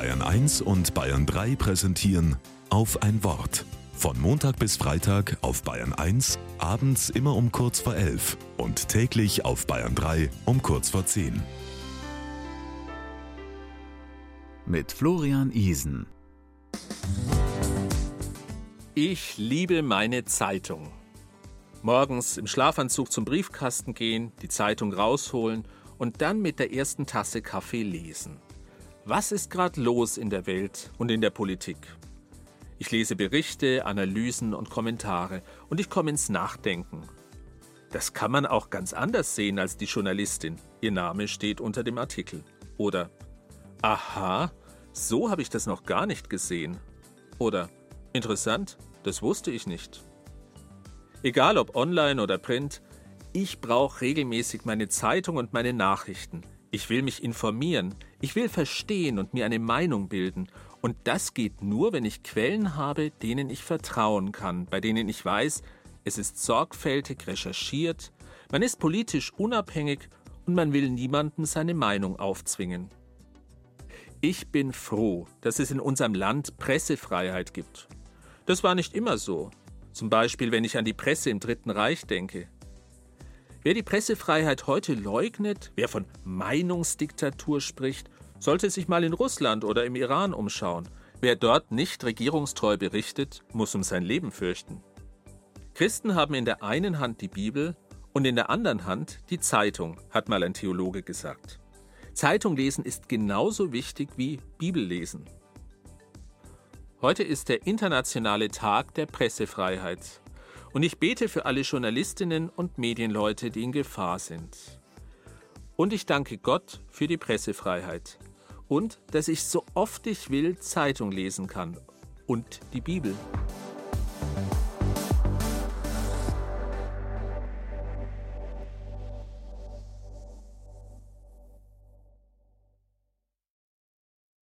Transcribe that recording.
Bayern 1 und Bayern 3 präsentieren auf ein Wort. Von Montag bis Freitag auf Bayern 1, abends immer um kurz vor 11 und täglich auf Bayern 3 um kurz vor 10. Mit Florian Isen. Ich liebe meine Zeitung. Morgens im Schlafanzug zum Briefkasten gehen, die Zeitung rausholen und dann mit der ersten Tasse Kaffee lesen. Was ist gerade los in der Welt und in der Politik? Ich lese Berichte, Analysen und Kommentare und ich komme ins Nachdenken. Das kann man auch ganz anders sehen als die Journalistin. Ihr Name steht unter dem Artikel. Oder Aha, so habe ich das noch gar nicht gesehen. Oder Interessant, das wusste ich nicht. Egal ob online oder print, ich brauche regelmäßig meine Zeitung und meine Nachrichten. Ich will mich informieren, ich will verstehen und mir eine Meinung bilden. Und das geht nur, wenn ich Quellen habe, denen ich vertrauen kann, bei denen ich weiß, es ist sorgfältig recherchiert, man ist politisch unabhängig und man will niemandem seine Meinung aufzwingen. Ich bin froh, dass es in unserem Land Pressefreiheit gibt. Das war nicht immer so. Zum Beispiel, wenn ich an die Presse im Dritten Reich denke. Wer die Pressefreiheit heute leugnet, wer von Meinungsdiktatur spricht, sollte sich mal in Russland oder im Iran umschauen. Wer dort nicht regierungstreu berichtet, muss um sein Leben fürchten. Christen haben in der einen Hand die Bibel und in der anderen Hand die Zeitung, hat mal ein Theologe gesagt. Zeitung lesen ist genauso wichtig wie Bibellesen. Heute ist der internationale Tag der Pressefreiheit. Und ich bete für alle Journalistinnen und Medienleute, die in Gefahr sind. Und ich danke Gott für die Pressefreiheit und dass ich so oft ich will Zeitung lesen kann und die Bibel.